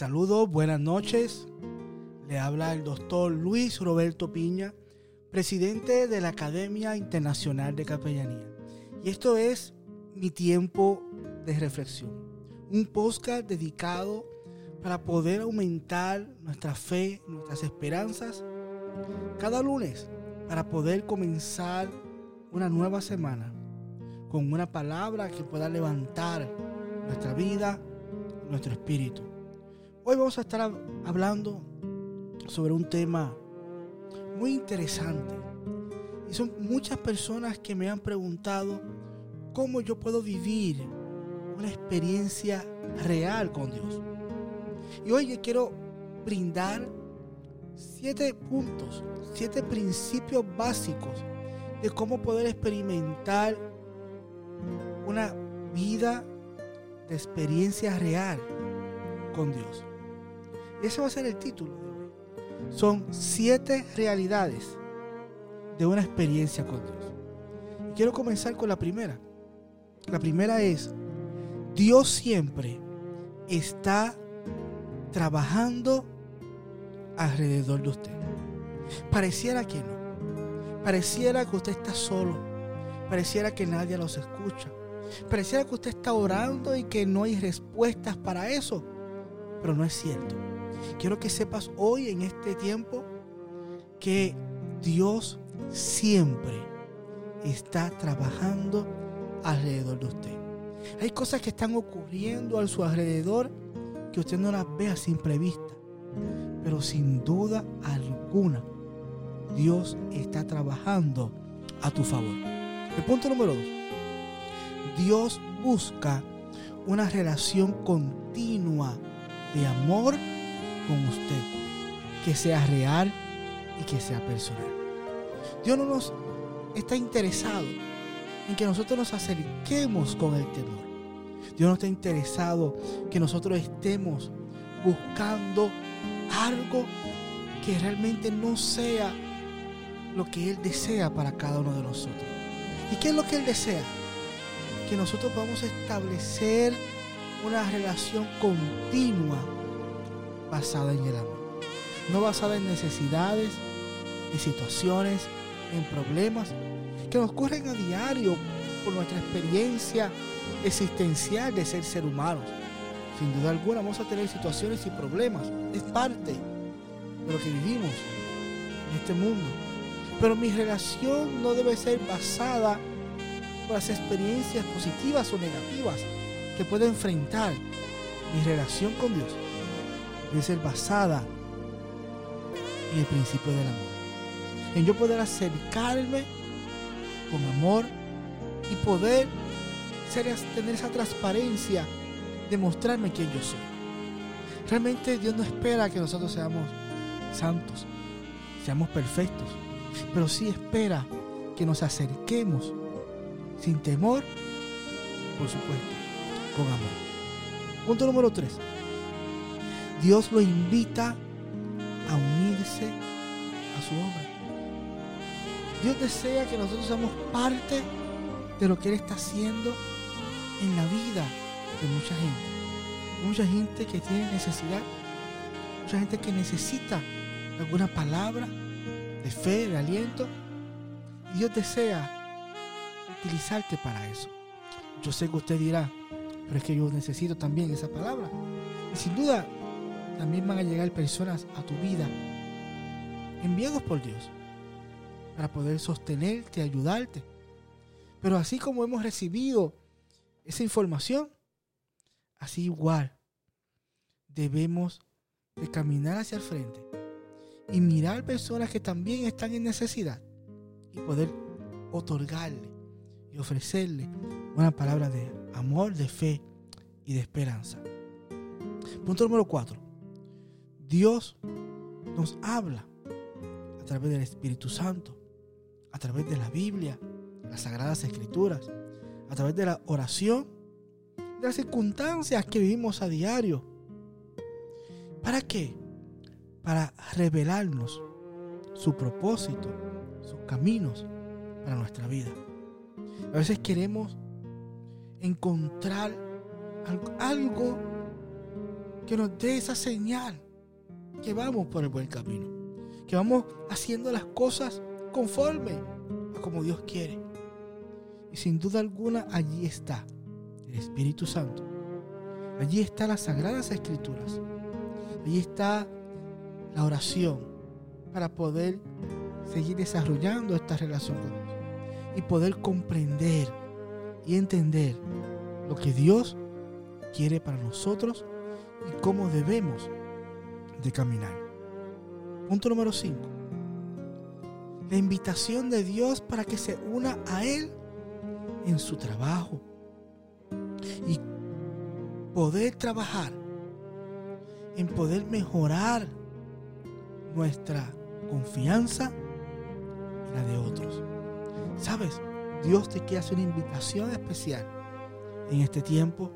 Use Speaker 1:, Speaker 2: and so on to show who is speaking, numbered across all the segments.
Speaker 1: Saludos, buenas noches. Le habla el doctor Luis Roberto Piña, presidente de la Academia Internacional de Capellanía. Y esto es mi tiempo de reflexión. Un podcast dedicado para poder aumentar nuestra fe, nuestras esperanzas cada lunes para poder comenzar una nueva semana con una palabra que pueda levantar nuestra vida, nuestro espíritu. Hoy vamos a estar hablando sobre un tema muy interesante. Y son muchas personas que me han preguntado cómo yo puedo vivir una experiencia real con Dios. Y hoy quiero brindar siete puntos, siete principios básicos de cómo poder experimentar una vida de experiencia real con Dios. Ese va a ser el título de hoy. Son siete realidades de una experiencia con Dios. Y quiero comenzar con la primera. La primera es, Dios siempre está trabajando alrededor de usted. Pareciera que no. Pareciera que usted está solo. Pareciera que nadie los escucha. Pareciera que usted está orando y que no hay respuestas para eso. Pero no es cierto. Quiero que sepas hoy en este tiempo que Dios siempre está trabajando alrededor de usted. Hay cosas que están ocurriendo a su alrededor que usted no las ve a simple vista. Pero sin duda alguna, Dios está trabajando a tu favor. El punto número dos. Dios busca una relación continua de amor con usted, que sea real y que sea personal. Dios no nos está interesado en que nosotros nos acerquemos con el temor. Dios no está interesado que nosotros estemos buscando algo que realmente no sea lo que Él desea para cada uno de nosotros. ¿Y qué es lo que Él desea? Que nosotros vamos a establecer una relación continua basada en el amor. No basada en necesidades, en situaciones, en problemas que nos ocurren a diario por nuestra experiencia existencial de ser ser humanos. Sin duda alguna vamos a tener situaciones y problemas. Es parte de lo que vivimos en este mundo. Pero mi relación no debe ser basada por las experiencias positivas o negativas que puedo enfrentar. Mi relación con Dios debe ser basada en el principio del amor. En yo poder acercarme con amor y poder tener esa transparencia de mostrarme quién yo soy. Realmente Dios no espera que nosotros seamos santos, seamos perfectos, pero sí espera que nos acerquemos sin temor, por supuesto, con amor. Punto número 3. Dios lo invita a unirse a su obra. Dios desea que nosotros seamos parte de lo que Él está haciendo en la vida de mucha gente. Mucha gente que tiene necesidad. Mucha gente que necesita alguna palabra de fe, de aliento. Dios desea utilizarte para eso. Yo sé que usted dirá, pero es que yo necesito también esa palabra. Y sin duda, también van a llegar personas a tu vida enviados por Dios para poder sostenerte, ayudarte. Pero así como hemos recibido esa información, así igual debemos de caminar hacia el frente y mirar personas que también están en necesidad y poder otorgarle y ofrecerle una palabra de amor, de fe y de esperanza. Punto número cuatro. Dios nos habla a través del Espíritu Santo, a través de la Biblia, las Sagradas Escrituras, a través de la oración, de las circunstancias que vivimos a diario. ¿Para qué? Para revelarnos su propósito, sus caminos para nuestra vida. A veces queremos encontrar algo que nos dé esa señal que vamos por el buen camino, que vamos haciendo las cosas conforme a como Dios quiere. Y sin duda alguna allí está el Espíritu Santo. Allí están las sagradas escrituras. Allí está la oración para poder seguir desarrollando esta relación con Dios y poder comprender y entender lo que Dios quiere para nosotros y cómo debemos de caminar. Punto número 5. La invitación de Dios para que se una a Él en su trabajo y poder trabajar en poder mejorar nuestra confianza y la de otros. ¿Sabes? Dios te quiere hacer una invitación especial en este tiempo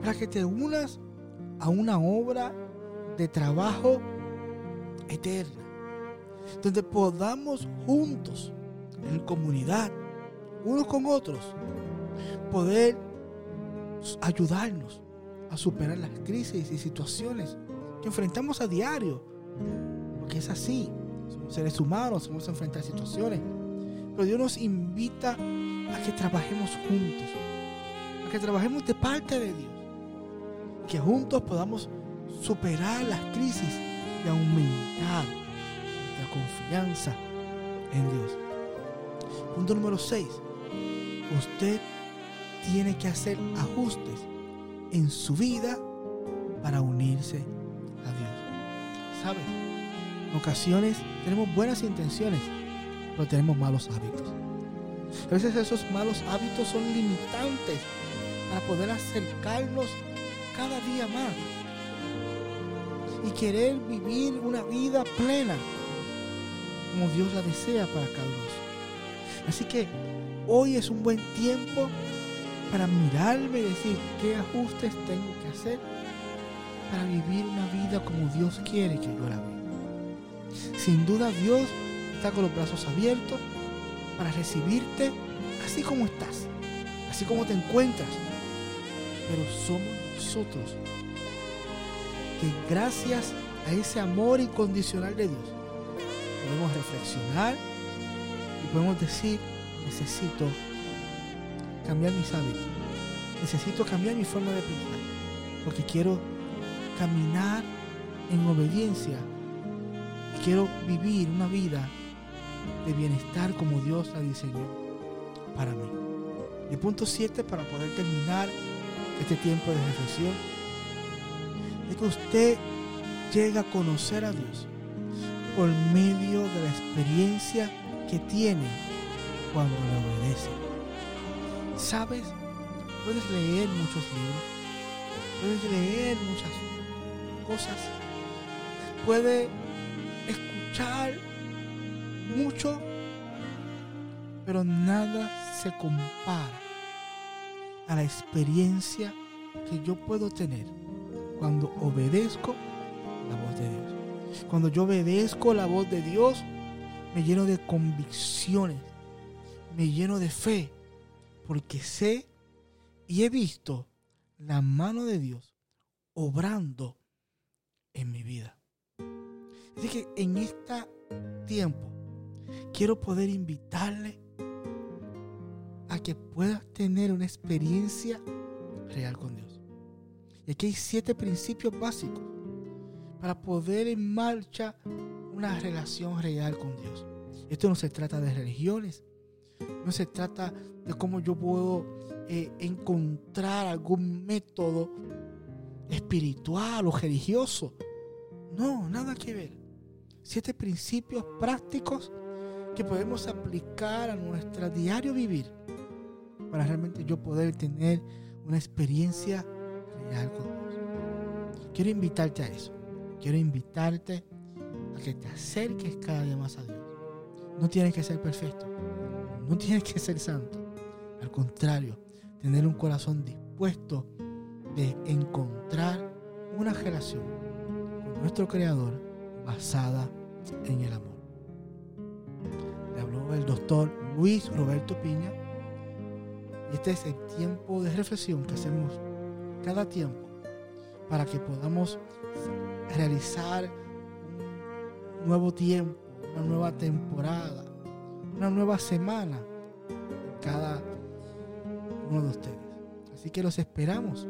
Speaker 1: para que te unas a una obra de trabajo eterna, donde podamos juntos, en comunidad, unos con otros, poder ayudarnos a superar las crisis y situaciones que enfrentamos a diario. Porque es así. Somos seres humanos, vamos a enfrentar situaciones. Pero Dios nos invita a que trabajemos juntos. A que trabajemos de parte de Dios. Que juntos podamos superar las crisis y aumentar la confianza en Dios. Punto número 6. Usted tiene que hacer ajustes en su vida para unirse a Dios. ¿Sabe? En ocasiones tenemos buenas intenciones, pero tenemos malos hábitos. A veces esos malos hábitos son limitantes para poder acercarnos cada día más y querer vivir una vida plena como Dios la desea para cada uno. Así que hoy es un buen tiempo para mirarme y decir qué ajustes tengo que hacer para vivir una vida como Dios quiere que yo la viva. Sin duda Dios está con los brazos abiertos para recibirte así como estás, así como te encuentras. Pero somos nosotros que gracias a ese amor incondicional de Dios podemos reflexionar y podemos decir, necesito cambiar mis hábitos. Necesito cambiar mi forma de pensar. Porque quiero caminar en obediencia. quiero vivir una vida de bienestar como Dios la diseñó para mí. Y punto 7 para poder terminar este tiempo de reflexión es que usted llega a conocer a Dios por medio de la experiencia que tiene cuando le obedece. ¿Sabes? Puedes leer muchos libros, puedes leer muchas cosas, puedes escuchar mucho, pero nada se compara a la experiencia que yo puedo tener cuando obedezco la voz de Dios. Cuando yo obedezco la voz de Dios, me lleno de convicciones, me lleno de fe, porque sé y he visto la mano de Dios obrando en mi vida. Así que en este tiempo quiero poder invitarle a que puedas tener una experiencia real con Dios. Y aquí hay siete principios básicos para poder en marcha una relación real con Dios. Esto no se trata de religiones, no se trata de cómo yo puedo eh, encontrar algún método espiritual o religioso. No, nada que ver. Siete principios prácticos que podemos aplicar a nuestro diario vivir para realmente yo poder tener una experiencia Quiero invitarte a eso. Quiero invitarte a que te acerques cada día más a Dios. No tienes que ser perfecto. No tienes que ser santo. Al contrario, tener un corazón dispuesto de encontrar una relación con nuestro Creador basada en el amor. Le habló el doctor Luis Roberto Piña. Este es el tiempo de reflexión que hacemos cada tiempo para que podamos realizar un nuevo tiempo, una nueva temporada, una nueva semana cada uno de ustedes. Así que los esperamos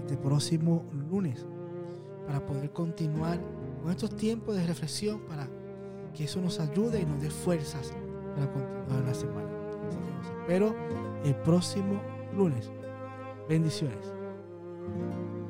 Speaker 1: este próximo lunes para poder continuar con estos tiempos de reflexión para que eso nos ayude y nos dé fuerzas para continuar la semana. Así que los espero el próximo lunes. Bendiciones. Thank you.